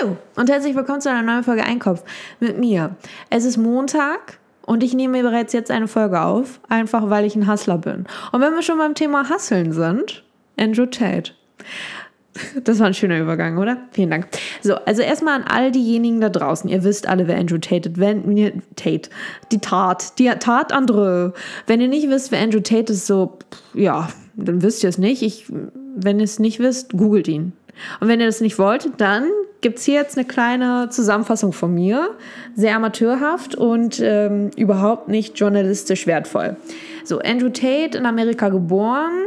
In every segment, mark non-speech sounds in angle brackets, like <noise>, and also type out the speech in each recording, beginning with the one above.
Hallo und herzlich willkommen zu einer neuen Folge Einkopf mit mir. Es ist Montag und ich nehme bereits jetzt eine Folge auf, einfach weil ich ein Hustler bin. Und wenn wir schon beim Thema Hustlen sind, Andrew Tate. Das war ein schöner Übergang, oder? Vielen Dank. So, also erstmal an all diejenigen da draußen. Ihr wisst alle, wer Andrew Tate ist. Wenn ihr Tate, die Tat, die Tat André. Wenn ihr nicht wisst, wer Andrew Tate ist, so, ja, dann wisst ihr es nicht. Ich, wenn ihr es nicht wisst, googelt ihn. Und wenn ihr das nicht wollt, dann gibt es hier jetzt eine kleine Zusammenfassung von mir. Sehr amateurhaft und ähm, überhaupt nicht journalistisch wertvoll. So, Andrew Tate in Amerika geboren,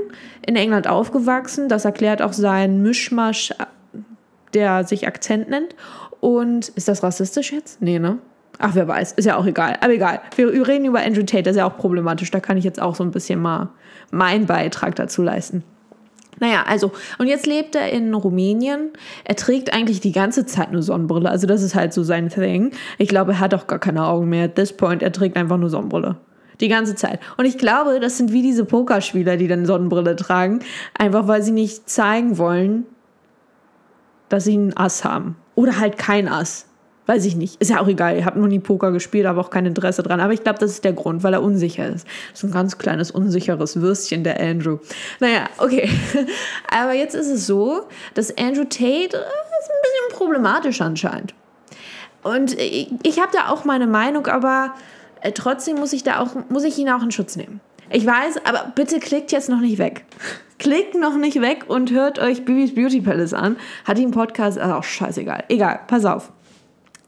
in England aufgewachsen. Das erklärt auch seinen Mischmasch, der sich Akzent nennt. Und ist das rassistisch jetzt? Nee, ne? Ach, wer weiß, ist ja auch egal. Aber egal. Wir reden über Andrew Tate, das ist ja auch problematisch. Da kann ich jetzt auch so ein bisschen mal meinen Beitrag dazu leisten. Naja, also, und jetzt lebt er in Rumänien. Er trägt eigentlich die ganze Zeit nur Sonnenbrille. Also, das ist halt so sein Thing. Ich glaube, er hat auch gar keine Augen mehr. At this point, er trägt einfach nur Sonnenbrille. Die ganze Zeit. Und ich glaube, das sind wie diese Pokerspieler, die dann Sonnenbrille tragen. Einfach weil sie nicht zeigen wollen, dass sie einen Ass haben. Oder halt kein Ass. Weiß ich nicht. Ist ja auch egal. Ich habe noch nie Poker gespielt, habe auch kein Interesse dran. Aber ich glaube, das ist der Grund, weil er unsicher ist. Das ist ein ganz kleines, unsicheres Würstchen, der Andrew. Naja, okay. <laughs> Aber jetzt ist es so, dass Andrew Tate äh, ist ein bisschen problematisch anscheinend. Und ich, ich habe da auch meine Meinung, aber äh, trotzdem muss ich da auch, muss ich ihn auch in Schutz nehmen. Ich weiß, aber bitte klickt jetzt noch nicht weg. <laughs> Klickt noch nicht weg und hört euch Bibis Beauty Palace an. Hat die einen Podcast? Also auch scheißegal. Egal, pass auf.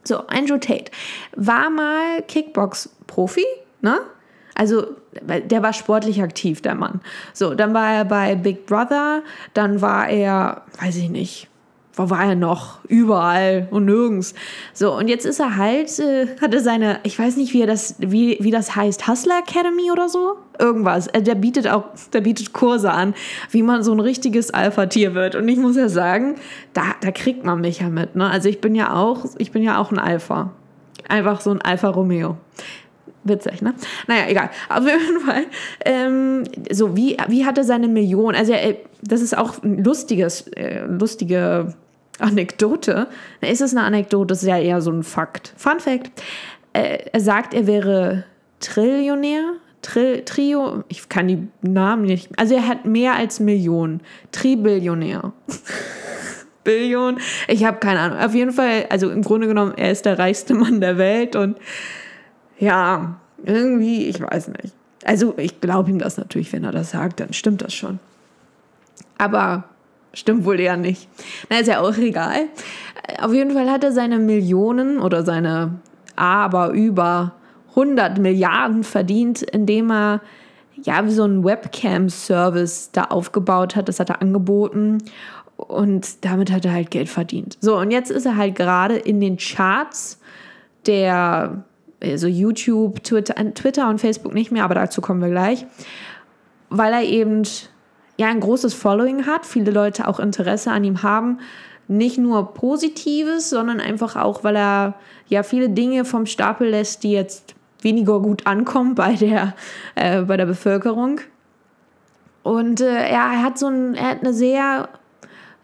So, Andrew Tate war mal Kickbox-Profi, ne? Also, der war sportlich aktiv, der Mann. So, dann war er bei Big Brother, dann war er, weiß ich nicht, wo war er noch? Überall und nirgends. So, und jetzt ist er halt, äh, hatte seine, ich weiß nicht, wie, er das, wie, wie das heißt, Hustler Academy oder so? Irgendwas. Äh, der bietet auch, der bietet Kurse an, wie man so ein richtiges Alpha-Tier wird. Und ich muss ja sagen, da, da kriegt man mich ja mit. Ne? Also ich bin ja auch, ich bin ja auch ein Alpha. Einfach so ein Alpha Romeo. Witzig, ne? Naja, egal. Auf jeden Fall. Ähm, so, wie, wie hat er seine Million? Also, er, das ist auch ein lustiges, äh, lustige Anekdote. Ist es eine Anekdote? Das ist ja eher so ein Fakt. Fun Fact. Äh, er sagt, er wäre Trillionär. Tri Trio, ich kann die Namen nicht. Also er hat mehr als Millionen. Tribillionär. <laughs> Billion. Ich habe keine Ahnung. Auf jeden Fall, also im Grunde genommen, er ist der reichste Mann der Welt und ja, irgendwie, ich weiß nicht. Also ich glaube ihm das natürlich, wenn er das sagt, dann stimmt das schon. Aber stimmt wohl eher nicht. Na, ist ja auch egal. Auf jeden Fall hat er seine Millionen oder seine aber über 100 Milliarden verdient, indem er ja wie so einen Webcam-Service da aufgebaut hat. Das hat er angeboten und damit hat er halt Geld verdient. So, und jetzt ist er halt gerade in den Charts der also YouTube, Twitter, Twitter und Facebook nicht mehr, aber dazu kommen wir gleich, weil er eben ja ein großes Following hat, viele Leute auch Interesse an ihm haben, nicht nur Positives, sondern einfach auch, weil er ja viele Dinge vom Stapel lässt, die jetzt weniger gut ankommen bei der, äh, bei der Bevölkerung. Und äh, er hat so ein, er hat eine sehr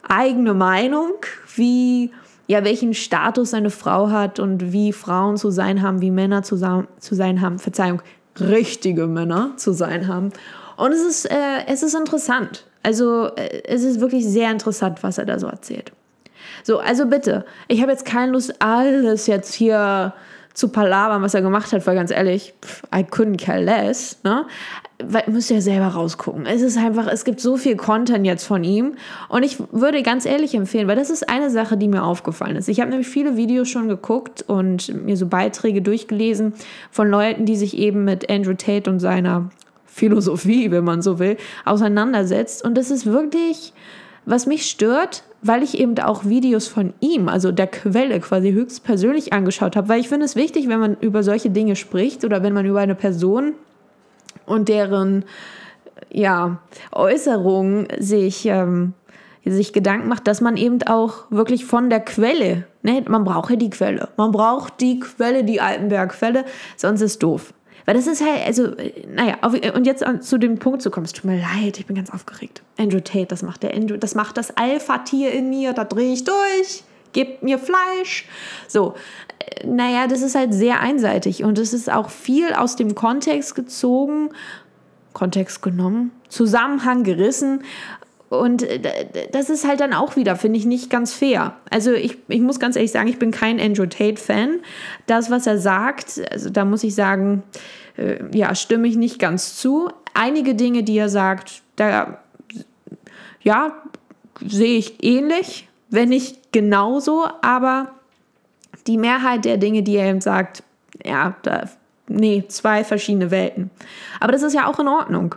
eigene Meinung, wie ja, welchen Status eine Frau hat und wie Frauen zu sein haben, wie Männer zu, zu sein haben, Verzeihung, richtige Männer zu sein haben. Und es ist, äh, es ist interessant. Also äh, es ist wirklich sehr interessant, was er da so erzählt. So, also bitte, ich habe jetzt keine Lust, alles jetzt hier zu palabern, was er gemacht hat, weil ganz ehrlich, I couldn't care less. Ne? weil, müsst ihr ja selber rausgucken. Es ist einfach, es gibt so viel Content jetzt von ihm. Und ich würde ganz ehrlich empfehlen, weil das ist eine Sache, die mir aufgefallen ist. Ich habe nämlich viele Videos schon geguckt und mir so Beiträge durchgelesen von Leuten, die sich eben mit Andrew Tate und seiner Philosophie, wenn man so will, auseinandersetzt. Und das ist wirklich, was mich stört, weil ich eben auch Videos von ihm, also der Quelle quasi höchstpersönlich angeschaut habe, weil ich finde es wichtig, wenn man über solche Dinge spricht oder wenn man über eine Person und deren ja, Äußerungen sich, ähm, sich Gedanken macht, dass man eben auch wirklich von der Quelle, ne, man braucht ja die Quelle, man braucht die Quelle, die Altenberg-Quelle, sonst ist doof. Weil das ist halt, also, naja, auf, und jetzt zu dem Punkt zu kommen, es tut mir leid, ich bin ganz aufgeregt. Andrew Tate, das macht der Andrew, das macht das Alpha-Tier in mir, da drehe ich durch. gebt mir Fleisch. So, äh, naja, das ist halt sehr einseitig und es ist auch viel aus dem Kontext gezogen, Kontext genommen, Zusammenhang gerissen. Und äh, das ist halt dann auch wieder, finde ich, nicht ganz fair. Also ich, ich muss ganz ehrlich sagen, ich bin kein Andrew Tate-Fan. Das, was er sagt, also da muss ich sagen, äh, ja, stimme ich nicht ganz zu. Einige Dinge, die er sagt, da, ja, sehe ich ähnlich, wenn nicht genauso, aber die Mehrheit der Dinge, die er eben sagt, ja, da, nee, zwei verschiedene Welten. Aber das ist ja auch in Ordnung.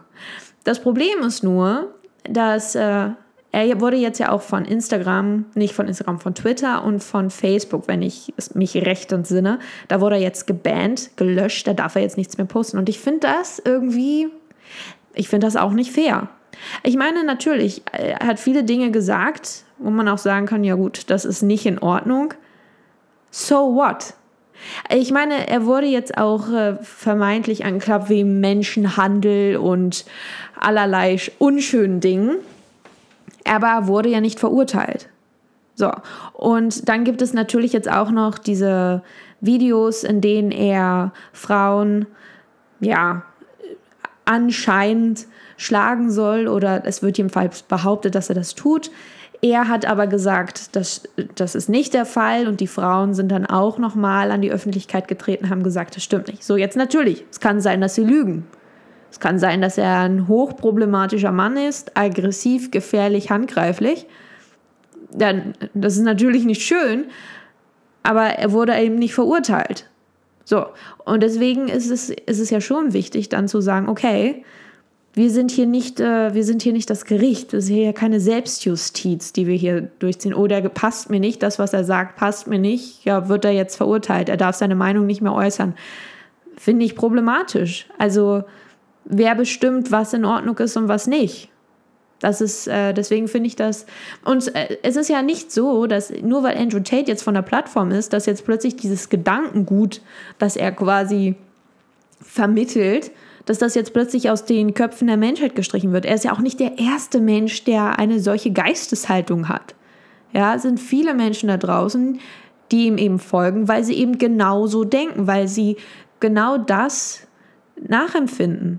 Das Problem ist nur, dass äh, er wurde jetzt ja auch von Instagram, nicht von Instagram, von Twitter und von Facebook, wenn ich mich recht entsinne, da wurde er jetzt gebannt, gelöscht, da darf er jetzt nichts mehr posten. Und ich finde das irgendwie, ich finde das auch nicht fair. Ich meine, natürlich, er hat viele Dinge gesagt, wo man auch sagen kann, ja gut, das ist nicht in Ordnung. So what? Ich meine, er wurde jetzt auch äh, vermeintlich angeklagt wegen Menschenhandel und allerlei unschönen Dingen, aber wurde ja nicht verurteilt. So, und dann gibt es natürlich jetzt auch noch diese Videos, in denen er Frauen, ja, anscheinend schlagen soll oder es wird jedenfalls behauptet, dass er das tut. Er hat aber gesagt, dass das ist nicht der Fall und die Frauen sind dann auch nochmal an die Öffentlichkeit getreten, haben gesagt, das stimmt nicht. So, jetzt natürlich, es kann sein, dass sie lügen. Es kann sein, dass er ein hochproblematischer Mann ist, aggressiv, gefährlich, handgreiflich. Dann, das ist natürlich nicht schön, aber er wurde eben nicht verurteilt. So, und deswegen ist es, ist es ja schon wichtig, dann zu sagen, okay, wir sind hier nicht, äh, wir sind hier nicht das Gericht. Das ist hier ja keine Selbstjustiz, die wir hier durchziehen. Oder oh, passt mir nicht, das, was er sagt, passt mir nicht. Ja, wird er jetzt verurteilt. Er darf seine Meinung nicht mehr äußern. Finde ich problematisch. Also, wer bestimmt, was in Ordnung ist und was nicht? Das ist, äh, deswegen finde ich das. Und äh, es ist ja nicht so, dass nur weil Andrew Tate jetzt von der Plattform ist, dass jetzt plötzlich dieses Gedankengut, das er quasi vermittelt, dass das jetzt plötzlich aus den Köpfen der Menschheit gestrichen wird. Er ist ja auch nicht der erste Mensch, der eine solche Geisteshaltung hat. Ja, es sind viele Menschen da draußen, die ihm eben folgen, weil sie eben genauso denken, weil sie genau das nachempfinden.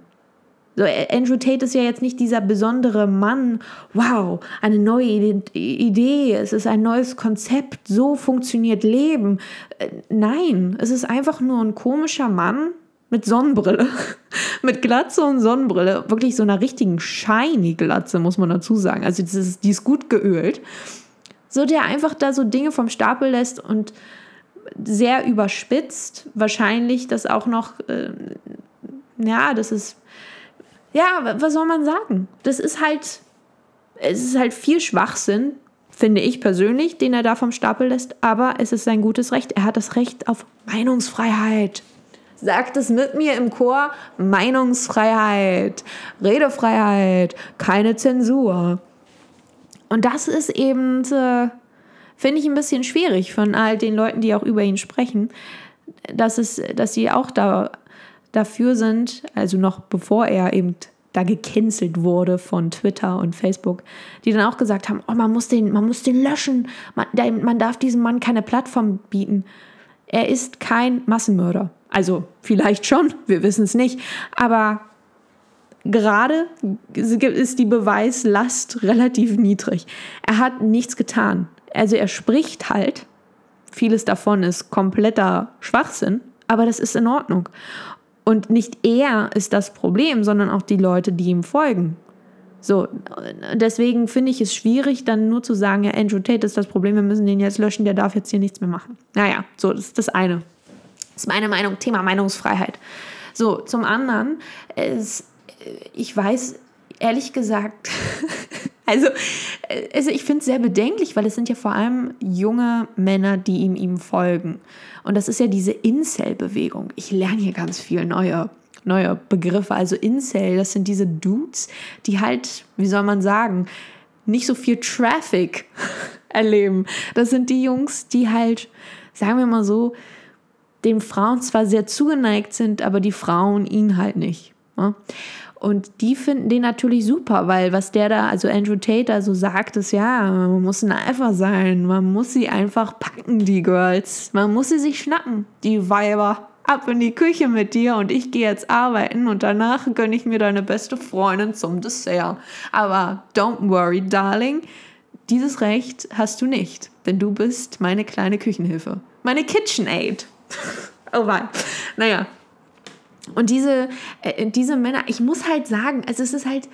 So, Andrew Tate ist ja jetzt nicht dieser besondere Mann. Wow, eine neue Idee, es ist ein neues Konzept, so funktioniert Leben. Äh, nein, es ist einfach nur ein komischer Mann, mit Sonnenbrille, <laughs> mit Glatze und Sonnenbrille, wirklich so einer richtigen shiny Glatze, muss man dazu sagen. Also das ist, die ist gut geölt. So der einfach da so Dinge vom Stapel lässt und sehr überspitzt, wahrscheinlich das auch noch, äh, ja, das ist, ja, was soll man sagen? Das ist halt, es ist halt viel Schwachsinn, finde ich persönlich, den er da vom Stapel lässt, aber es ist sein gutes Recht. Er hat das Recht auf Meinungsfreiheit. Sagt es mit mir im Chor. Meinungsfreiheit, Redefreiheit, keine Zensur. Und das ist eben, äh, finde ich, ein bisschen schwierig von all den Leuten, die auch über ihn sprechen, dass, es, dass sie auch da, dafür sind, also noch bevor er eben da gecancelt wurde von Twitter und Facebook, die dann auch gesagt haben, oh, man muss den, man muss den löschen, man, man darf diesem Mann keine Plattform bieten. Er ist kein Massenmörder. Also vielleicht schon, wir wissen es nicht. Aber gerade ist die Beweislast relativ niedrig. Er hat nichts getan. Also er spricht halt. Vieles davon ist kompletter Schwachsinn, aber das ist in Ordnung. Und nicht er ist das Problem, sondern auch die Leute, die ihm folgen. So, deswegen finde ich es schwierig, dann nur zu sagen, ja, Andrew Tate ist das Problem, wir müssen den jetzt löschen, der darf jetzt hier nichts mehr machen. Naja, so, das ist das eine. Ist meine Meinung, Thema Meinungsfreiheit. So, zum anderen, es, ich weiß ehrlich gesagt, <laughs> also, also ich finde es sehr bedenklich, weil es sind ja vor allem junge Männer, die ihm, ihm folgen. Und das ist ja diese Incel-Bewegung. Ich lerne hier ganz viel neue, neue Begriffe. Also Incel, das sind diese Dudes, die halt, wie soll man sagen, nicht so viel Traffic <laughs> erleben. Das sind die Jungs, die halt, sagen wir mal so, dem Frauen zwar sehr zugeneigt sind, aber die Frauen ihn halt nicht. Ne? Und die finden den natürlich super, weil was der da, also Andrew Tate da so sagt, ist ja, man muss ein Alpha sein, man muss sie einfach packen, die Girls. Man muss sie sich schnappen, die Weiber. Ab in die Küche mit dir und ich gehe jetzt arbeiten und danach gönne ich mir deine beste Freundin zum Dessert. Aber don't worry, darling, dieses Recht hast du nicht, denn du bist meine kleine Küchenhilfe. Meine KitchenAid. <laughs> oh wei. Naja, und diese, äh, diese Männer, ich muss halt sagen, also es ist halt,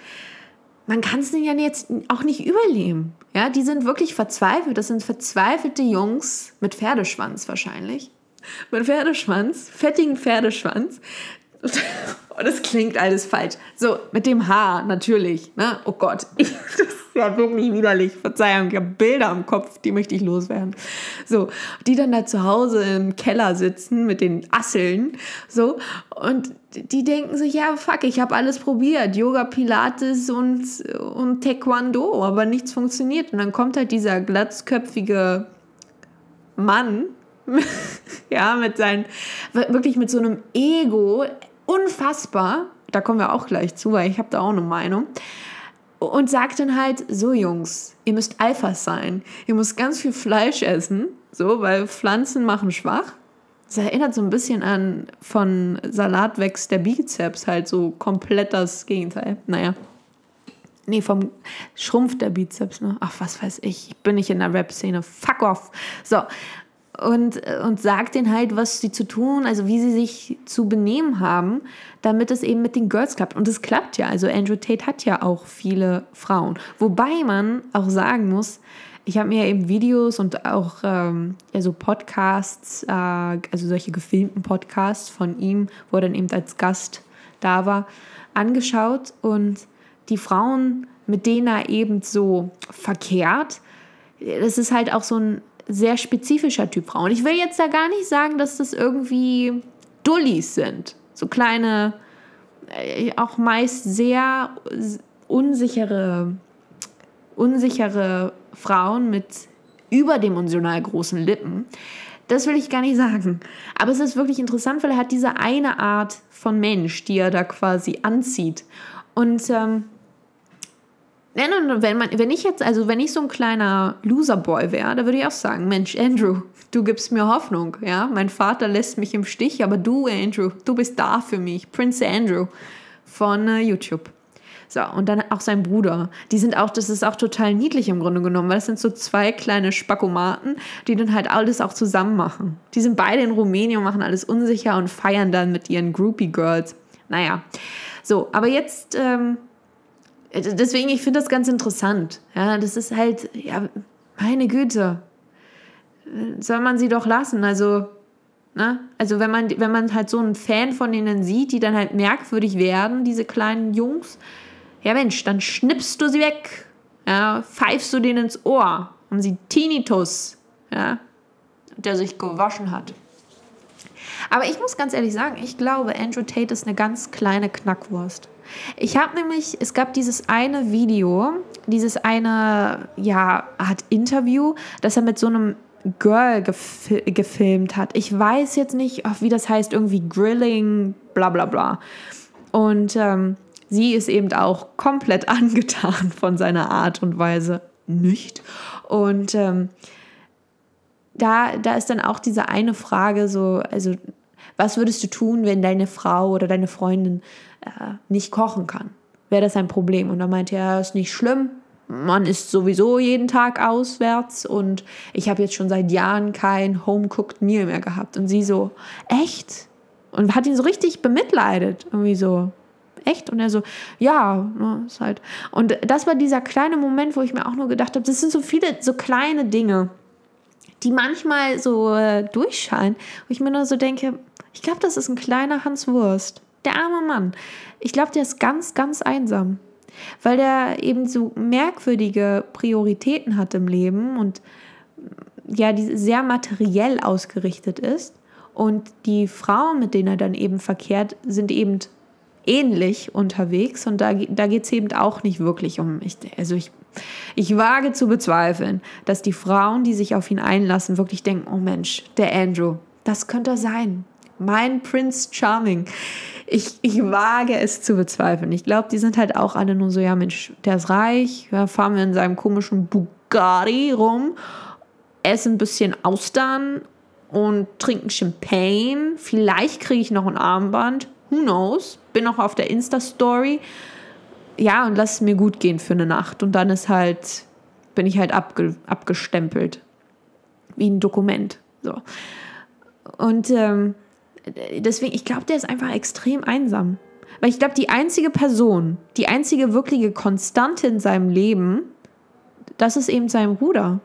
man kann es ja jetzt auch nicht überleben. Ja, die sind wirklich verzweifelt. Das sind verzweifelte Jungs mit Pferdeschwanz wahrscheinlich. Mit Pferdeschwanz, fettigen Pferdeschwanz. <laughs> Und das klingt alles falsch. So, mit dem Haar natürlich. Ne? Oh Gott, <laughs> das ja wirklich widerlich. Verzeihung, ich habe Bilder im Kopf, die möchte ich loswerden. So, die dann da zu Hause im Keller sitzen mit den Asseln, so, und die denken sich, ja, fuck, ich habe alles probiert, Yoga, Pilates und, und Taekwondo, aber nichts funktioniert. Und dann kommt halt dieser glatzköpfige Mann, <laughs> ja, mit seinen, wirklich mit so einem Ego, unfassbar, da kommen wir auch gleich zu, weil ich habe da auch eine Meinung und sagt dann halt, so Jungs, ihr müsst Alphas sein. Ihr müsst ganz viel Fleisch essen, so, weil Pflanzen machen schwach. Das erinnert so ein bisschen an von Salat wächst der Bizeps, halt so komplett das Gegenteil. Naja. Nee, vom schrumpft der Bizeps, ne? Ach, was weiß ich. Ich bin nicht in der Rap-Szene. Fuck off. So, und, und sagt denen halt, was sie zu tun, also wie sie sich zu benehmen haben, damit es eben mit den Girls klappt. Und es klappt ja. Also Andrew Tate hat ja auch viele Frauen. Wobei man auch sagen muss, ich habe mir eben Videos und auch ähm, also Podcasts, äh, also solche gefilmten Podcasts von ihm, wo er dann eben als Gast da war, angeschaut. Und die Frauen, mit denen er eben so verkehrt, das ist halt auch so ein sehr spezifischer Typ Frau. Und ich will jetzt da gar nicht sagen, dass das irgendwie Dullis sind. So kleine, äh, auch meist sehr unsichere, unsichere Frauen mit überdimensional großen Lippen. Das will ich gar nicht sagen. Aber es ist wirklich interessant, weil er hat diese eine Art von Mensch, die er da quasi anzieht. Und ähm, wenn, man, wenn ich jetzt, also wenn ich so ein kleiner Loserboy wäre, da würde ich auch sagen, Mensch, Andrew, du gibst mir Hoffnung, ja. Mein Vater lässt mich im Stich, aber du, Andrew, du bist da für mich. Prince Andrew von äh, YouTube. So, und dann auch sein Bruder. Die sind auch, das ist auch total niedlich im Grunde genommen, weil das sind so zwei kleine Spackomaten, die dann halt alles auch zusammen machen. Die sind beide in Rumänien, machen alles unsicher und feiern dann mit ihren Groupie Girls. Naja, so, aber jetzt ähm, äh, deswegen, ich finde das ganz interessant. Ja, das ist halt, ja, meine Güte. Soll man sie doch lassen. Also, ne? Also, wenn man, wenn man halt so einen Fan von ihnen sieht, die dann halt merkwürdig werden, diese kleinen Jungs, ja Mensch, dann schnippst du sie weg. Ja, pfeifst du denen ins Ohr. Haben sie Tinnitus, ja, der sich gewaschen hat. Aber ich muss ganz ehrlich sagen, ich glaube, Andrew Tate ist eine ganz kleine Knackwurst. Ich habe nämlich, es gab dieses eine Video, dieses eine, ja, Art Interview, das er mit so einem Girl gef gefilmt hat. Ich weiß jetzt nicht, wie das heißt, irgendwie Grilling, bla bla bla. Und ähm, sie ist eben auch komplett <laughs> angetan von seiner Art und Weise nicht. Und ähm, da, da ist dann auch diese eine Frage so, also was würdest du tun, wenn deine Frau oder deine Freundin äh, nicht kochen kann? Wäre das ein Problem? Und dann meinte er, ist nicht schlimm. Man isst sowieso jeden Tag auswärts und ich habe jetzt schon seit Jahren kein Home-Cooked Meal mehr gehabt. Und sie so, echt? Und hat ihn so richtig bemitleidet. Irgendwie so, echt? Und er so, ja, ne, ist halt. Und das war dieser kleine Moment, wo ich mir auch nur gedacht habe, das sind so viele so kleine Dinge, die manchmal so äh, durchscheinen, wo ich mir nur so denke, ich glaube, das ist ein kleiner Hans Wurst. Der arme Mann. Ich glaube, der ist ganz, ganz einsam. Weil der eben so merkwürdige Prioritäten hat im Leben und ja, die sehr materiell ausgerichtet ist. Und die Frauen, mit denen er dann eben verkehrt, sind eben ähnlich unterwegs. Und da, da geht es eben auch nicht wirklich um. Ich, also ich, ich wage zu bezweifeln, dass die Frauen, die sich auf ihn einlassen, wirklich denken: Oh Mensch, der Andrew, das könnte er sein mein Prince Charming. ich, ich wage es zu bezweifeln. Ich glaube, die sind halt auch alle nur so, ja Mensch, der ist reich, ja, fahren wir in seinem komischen Bugatti rum, essen ein bisschen Austern und trinken Champagne. Vielleicht kriege ich noch ein Armband. Who knows? Bin noch auf der Insta-Story. Ja, und lass es mir gut gehen für eine Nacht. Und dann ist halt, bin ich halt abge, abgestempelt. Wie ein Dokument. So. Und ähm, deswegen, ich glaube, der ist einfach extrem einsam. Weil ich glaube, die einzige Person, die einzige wirkliche Konstante in seinem Leben, das ist eben sein Bruder.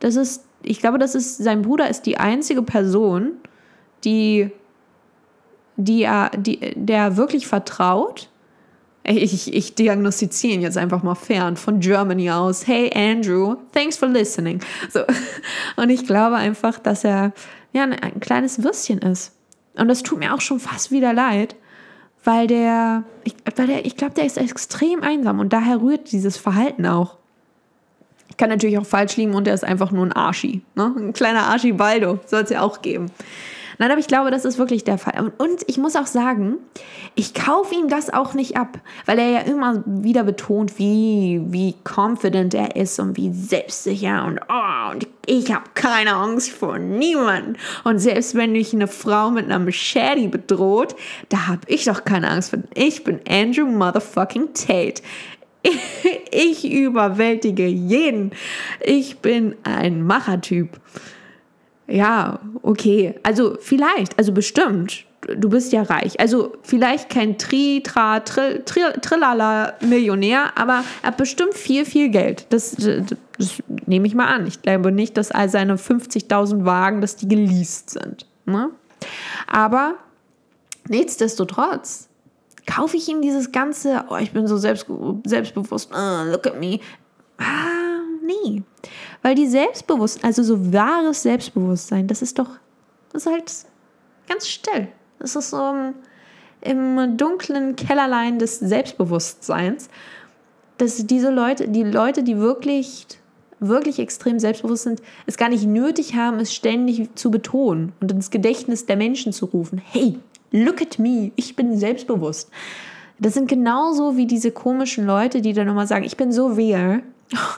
Das ist, ich glaube, das ist, sein Bruder ist die einzige Person, die, die er, die, der wirklich vertraut. Ich, ich diagnostiziere ihn jetzt einfach mal fern von Germany aus. Hey Andrew, thanks for listening. So. <laughs> Und ich glaube einfach, dass er ja, ein, ein kleines Würstchen ist. Und das tut mir auch schon fast wieder leid, weil der, ich, weil der, ich glaube, der ist extrem einsam und daher rührt dieses Verhalten auch. Ich kann natürlich auch falsch liegen und der ist einfach nur ein Arschi. Ne? Ein kleiner Arschi-Baldo soll es ja auch geben. Nein, aber ich glaube, das ist wirklich der Fall. Und ich muss auch sagen, ich kaufe ihm das auch nicht ab, weil er ja immer wieder betont, wie, wie confident er ist und wie selbstsicher und, oh, und ich habe keine Angst vor niemanden. Und selbst wenn mich eine Frau mit einer Machete bedroht, da habe ich doch keine Angst vor. Ich bin Andrew Motherfucking Tate. <laughs> Ich überwältige jeden. Ich bin ein Machertyp. Ja, okay. Also vielleicht, also bestimmt. Du bist ja reich. Also vielleicht kein Tri, Tra, Trill, Trill, Trillala Millionär, aber er hat bestimmt viel, viel Geld. Das, das, das nehme ich mal an. Ich glaube nicht, dass all seine 50.000 Wagen, dass die geleast sind. Ne? Aber nichtsdestotrotz kaufe ich ihm dieses ganze, oh, ich bin so selbst, selbstbewusst, uh, look at me. Ah, nee. Weil die Selbstbewusstsein, also so wahres Selbstbewusstsein, das ist doch, das ist halt ganz still. Das ist so im, im dunklen Kellerlein des Selbstbewusstseins, dass diese Leute, die Leute, die wirklich, wirklich extrem selbstbewusst sind, es gar nicht nötig haben, es ständig zu betonen und ins Gedächtnis der Menschen zu rufen. Hey, look at me, ich bin selbstbewusst. Das sind genauso wie diese komischen Leute, die dann immer sagen, ich bin so real,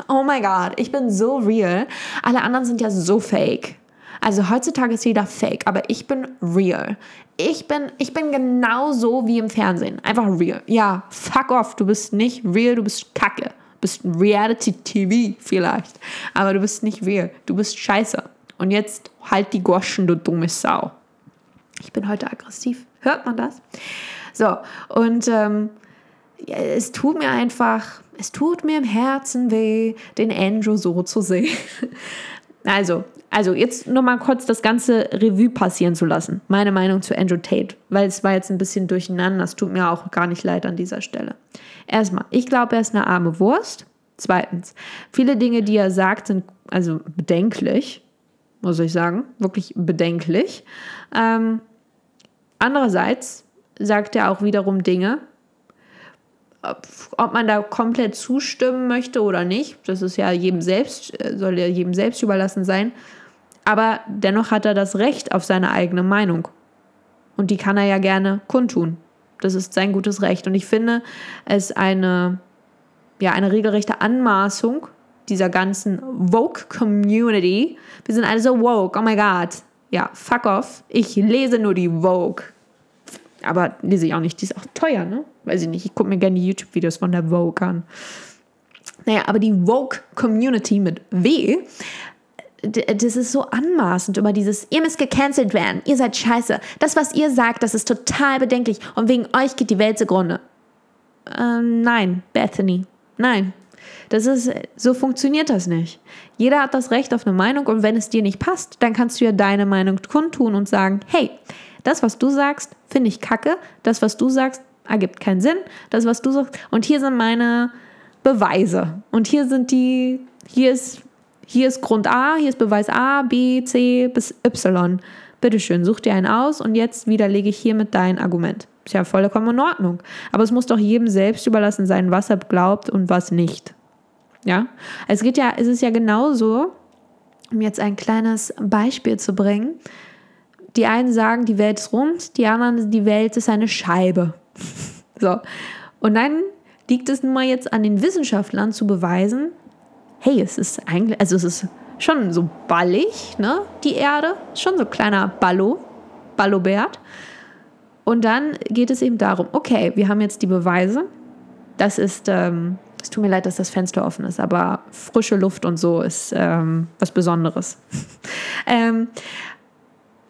Oh mein Gott, ich bin so real. Alle anderen sind ja so fake. Also heutzutage ist jeder fake, aber ich bin real. Ich bin, ich bin genau so wie im Fernsehen. Einfach real. Ja, fuck off. Du bist nicht real, du bist kacke. Du bist Reality TV vielleicht. Aber du bist nicht real. Du bist scheiße. Und jetzt halt die Goschen, du dumme Sau. Ich bin heute aggressiv. Hört man das? So, und ähm, es tut mir einfach es tut mir im Herzen weh, den Andrew so zu sehen. <laughs> Also, also jetzt nochmal kurz das ganze Revue passieren zu lassen. Meine Meinung zu Andrew Tate, weil es war jetzt ein bisschen durcheinander. Das tut mir auch gar nicht leid an dieser Stelle. Erstmal, ich glaube, er ist eine arme Wurst. Zweitens, viele Dinge, die er sagt, sind also bedenklich, muss ich sagen, wirklich bedenklich. Ähm, andererseits sagt er auch wiederum Dinge, ob man da komplett zustimmen möchte oder nicht, das ist ja jedem selbst, äh, soll ja jedem selbst überlassen sein. Aber dennoch hat er das Recht auf seine eigene Meinung. Und die kann er ja gerne kundtun. Das ist sein gutes Recht. Und ich finde es eine, ja, eine regelrechte Anmaßung dieser ganzen Vogue-Community. Wir sind alle so woke, oh my God. Ja, fuck off. Ich lese nur die Vogue. Aber lese ich auch nicht. Die ist auch teuer, ne? Weiß ich nicht. Ich gucke mir gerne die YouTube-Videos von der Vogue an. Naja, aber die Vogue-Community mit W, das ist so anmaßend über dieses, ihr müsst gecancelt werden, ihr seid scheiße. Das, was ihr sagt, das ist total bedenklich und wegen euch geht die Welt zugrunde. Ähm, nein, Bethany, nein. Das ist, so funktioniert das nicht. Jeder hat das Recht auf eine Meinung und wenn es dir nicht passt, dann kannst du ja deine Meinung kundtun und sagen, hey, das, was du sagst, finde ich kacke. Das, was du sagst, ergibt keinen Sinn. Das, was du sagst. Und hier sind meine Beweise. Und hier sind die, hier ist, hier ist Grund A, hier ist Beweis A, B, C bis Y. Bitteschön, such dir einen aus und jetzt widerlege ich hiermit dein Argument. Ist ja vollkommen in Ordnung. Aber es muss doch jedem selbst überlassen sein, was er glaubt und was nicht. Ja? Es geht ja, es ist ja genauso, um jetzt ein kleines Beispiel zu bringen die einen sagen, die Welt ist rund, die anderen, die Welt ist eine Scheibe. <laughs> so. Und dann liegt es nun mal jetzt an den Wissenschaftlern zu beweisen, hey, es ist eigentlich, also es ist schon so ballig, ne, die Erde, schon so kleiner Ballo, Ballobert. Und dann geht es eben darum, okay, wir haben jetzt die Beweise, das ist, ähm, es tut mir leid, dass das Fenster offen ist, aber frische Luft und so ist ähm, was Besonderes. <laughs> ähm,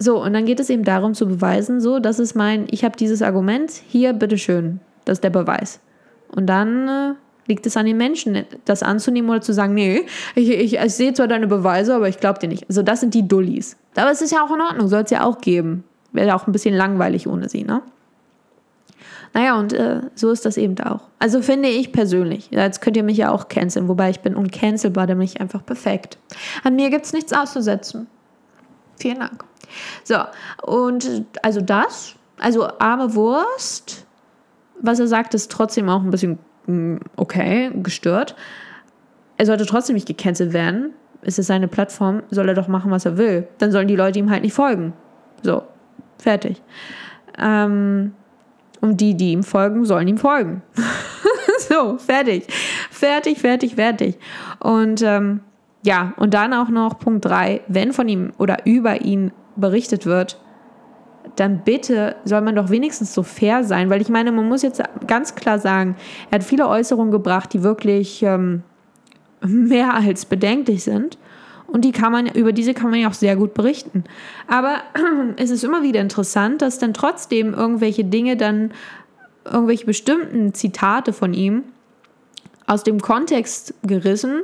so, und dann geht es eben darum zu beweisen, so, das ist mein, ich habe dieses Argument, hier, bitteschön, das ist der Beweis. Und dann äh, liegt es an den Menschen, das anzunehmen oder zu sagen, nee, ich, ich, ich sehe zwar deine Beweise, aber ich glaube dir nicht. Also das sind die Dullis. Aber es ist ja auch in Ordnung, soll es ja auch geben. Wäre auch ein bisschen langweilig ohne sie, ne? Naja, und äh, so ist das eben auch. Also finde ich persönlich. Jetzt könnt ihr mich ja auch canceln, wobei ich bin uncancelbar, nämlich einfach perfekt. An mir gibt es nichts auszusetzen. Vielen Dank. So, und also das, also arme Wurst, was er sagt, ist trotzdem auch ein bisschen mm, okay, gestört. Er sollte trotzdem nicht gecancelt werden. Es ist seine Plattform, soll er doch machen, was er will. Dann sollen die Leute ihm halt nicht folgen. So, fertig. Ähm, und die, die ihm folgen, sollen ihm folgen. <laughs> so, fertig. Fertig, fertig, fertig. Und ähm, ja, und dann auch noch Punkt 3, wenn von ihm oder über ihn berichtet wird, dann bitte soll man doch wenigstens so fair sein, weil ich meine, man muss jetzt ganz klar sagen, er hat viele Äußerungen gebracht, die wirklich ähm, mehr als bedenklich sind. Und die kann man, über diese kann man ja auch sehr gut berichten. Aber <clears throat> es ist immer wieder interessant, dass dann trotzdem irgendwelche Dinge dann, irgendwelche bestimmten Zitate von ihm aus dem Kontext gerissen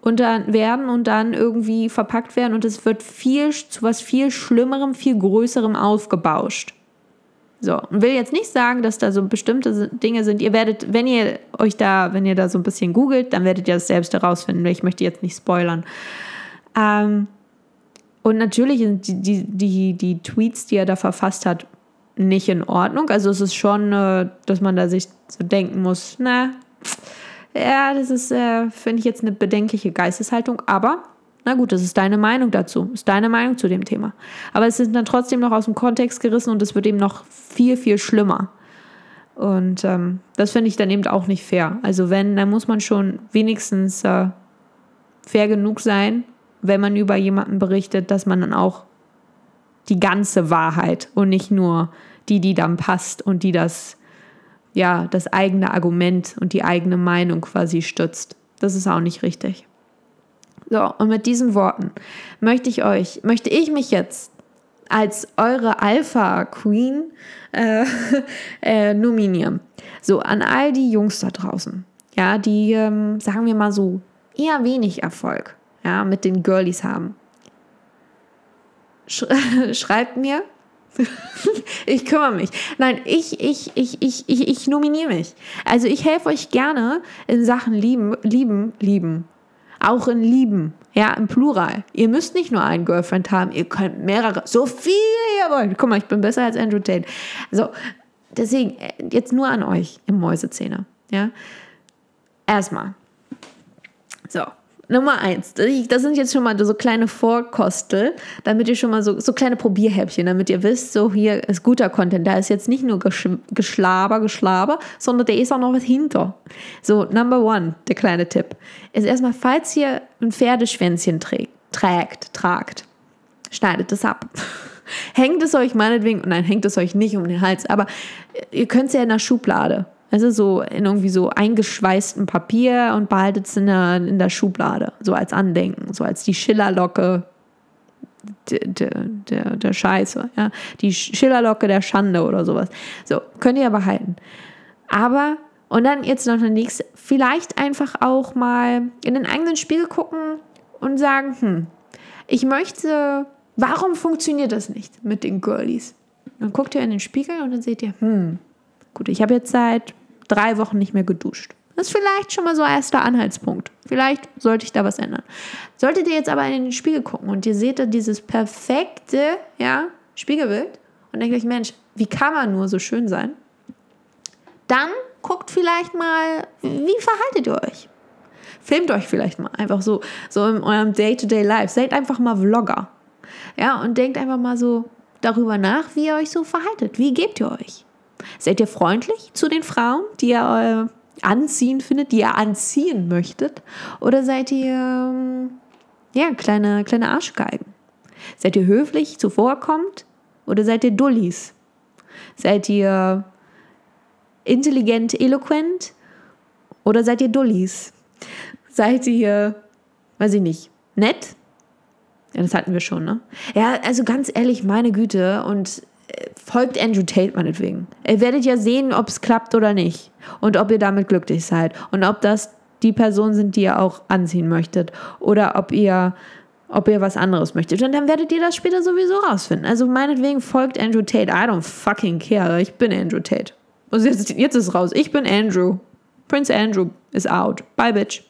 und dann werden und dann irgendwie verpackt werden und es wird viel zu was viel Schlimmerem, viel Größerem aufgebauscht. So, und will jetzt nicht sagen, dass da so bestimmte Dinge sind. Ihr werdet, wenn ihr euch da, wenn ihr da so ein bisschen googelt, dann werdet ihr das selbst herausfinden. Ich möchte jetzt nicht spoilern. Ähm, und natürlich sind die, die, die, die Tweets, die er da verfasst hat, nicht in Ordnung. Also es ist schon, äh, dass man da sich so denken muss, na, ja, das ist, äh, finde ich jetzt eine bedenkliche Geisteshaltung, aber na gut, das ist deine Meinung dazu, ist deine Meinung zu dem Thema. Aber es ist dann trotzdem noch aus dem Kontext gerissen und es wird eben noch viel, viel schlimmer. Und ähm, das finde ich dann eben auch nicht fair. Also wenn, dann muss man schon wenigstens äh, fair genug sein, wenn man über jemanden berichtet, dass man dann auch die ganze Wahrheit und nicht nur die, die dann passt und die das ja, das eigene Argument und die eigene Meinung quasi stützt. Das ist auch nicht richtig. So, und mit diesen Worten möchte ich euch, möchte ich mich jetzt als eure Alpha Queen äh, <laughs> äh, nominieren. So, an all die Jungs da draußen, ja, die, ähm, sagen wir mal so, eher wenig Erfolg, ja, mit den Girlies haben. Sch <laughs> schreibt mir, <laughs> ich kümmere mich. Nein, ich, ich, ich, ich, ich, ich nominiere mich. Also ich helfe euch gerne in Sachen lieben, lieben, lieben. Auch in lieben. Ja, im Plural. Ihr müsst nicht nur einen Girlfriend haben, ihr könnt mehrere. So viel ihr wollt. Guck mal, ich bin besser als Andrew Tate. So, deswegen, äh, jetzt nur an euch im Mäusezähne. Ja. Erstmal. So, Nummer eins, das sind jetzt schon mal so kleine Vorkostel, damit ihr schon mal so, so kleine Probierhäppchen, damit ihr wisst, so hier ist guter Content. Da ist jetzt nicht nur Geschlaber, Geschlaber, sondern da ist auch noch was hinter. So, Number one, der kleine Tipp, ist erstmal, falls ihr ein Pferdeschwänzchen trägt, trägt, tragt, schneidet es ab. <laughs> hängt es euch meinetwegen, nein, hängt es euch nicht um den Hals, aber ihr könnt es ja in der Schublade also so in irgendwie so eingeschweißtem Papier und behaltet es in der, in der Schublade, so als Andenken, so als die Schillerlocke der, der, der Scheiße, ja. Die Schillerlocke der Schande oder sowas. So, könnt ihr behalten. Aber, und dann jetzt noch eine nächste, vielleicht einfach auch mal in den eigenen Spiegel gucken und sagen, hm, ich möchte, warum funktioniert das nicht mit den Girlies? Dann guckt ihr in den Spiegel und dann seht ihr, hm, gut, ich habe jetzt seit drei Wochen nicht mehr geduscht. Das ist vielleicht schon mal so erster Anhaltspunkt. Vielleicht sollte ich da was ändern. Solltet ihr jetzt aber in den Spiegel gucken und ihr seht da dieses perfekte ja, Spiegelbild und denkt euch, Mensch, wie kann man nur so schön sein? Dann guckt vielleicht mal, wie verhaltet ihr euch? Filmt euch vielleicht mal einfach so, so in eurem Day-to-Day-Life. Seid einfach mal Vlogger. Ja, und denkt einfach mal so darüber nach, wie ihr euch so verhaltet. Wie gebt ihr euch? Seid ihr freundlich zu den Frauen, die ihr äh, anziehen findet, die ihr anziehen möchtet? Oder seid ihr, ähm, ja, kleine, kleine Arschgeigen? Seid ihr höflich, zuvorkommt? Oder seid ihr Dullis? Seid ihr intelligent, eloquent? Oder seid ihr Dullis? Seid ihr, weiß ich nicht, nett? Ja, das hatten wir schon, ne? Ja, also ganz ehrlich, meine Güte. Und folgt Andrew Tate meinetwegen. Ihr werdet ja sehen, ob es klappt oder nicht. Und ob ihr damit glücklich seid. Und ob das die Personen sind, die ihr auch anziehen möchtet. Oder ob ihr, ob ihr was anderes möchtet. Und dann werdet ihr das später sowieso rausfinden. Also meinetwegen folgt Andrew Tate. I don't fucking care. Ich bin Andrew Tate. Und jetzt, jetzt ist raus. Ich bin Andrew. Prince Andrew is out. Bye, bitch.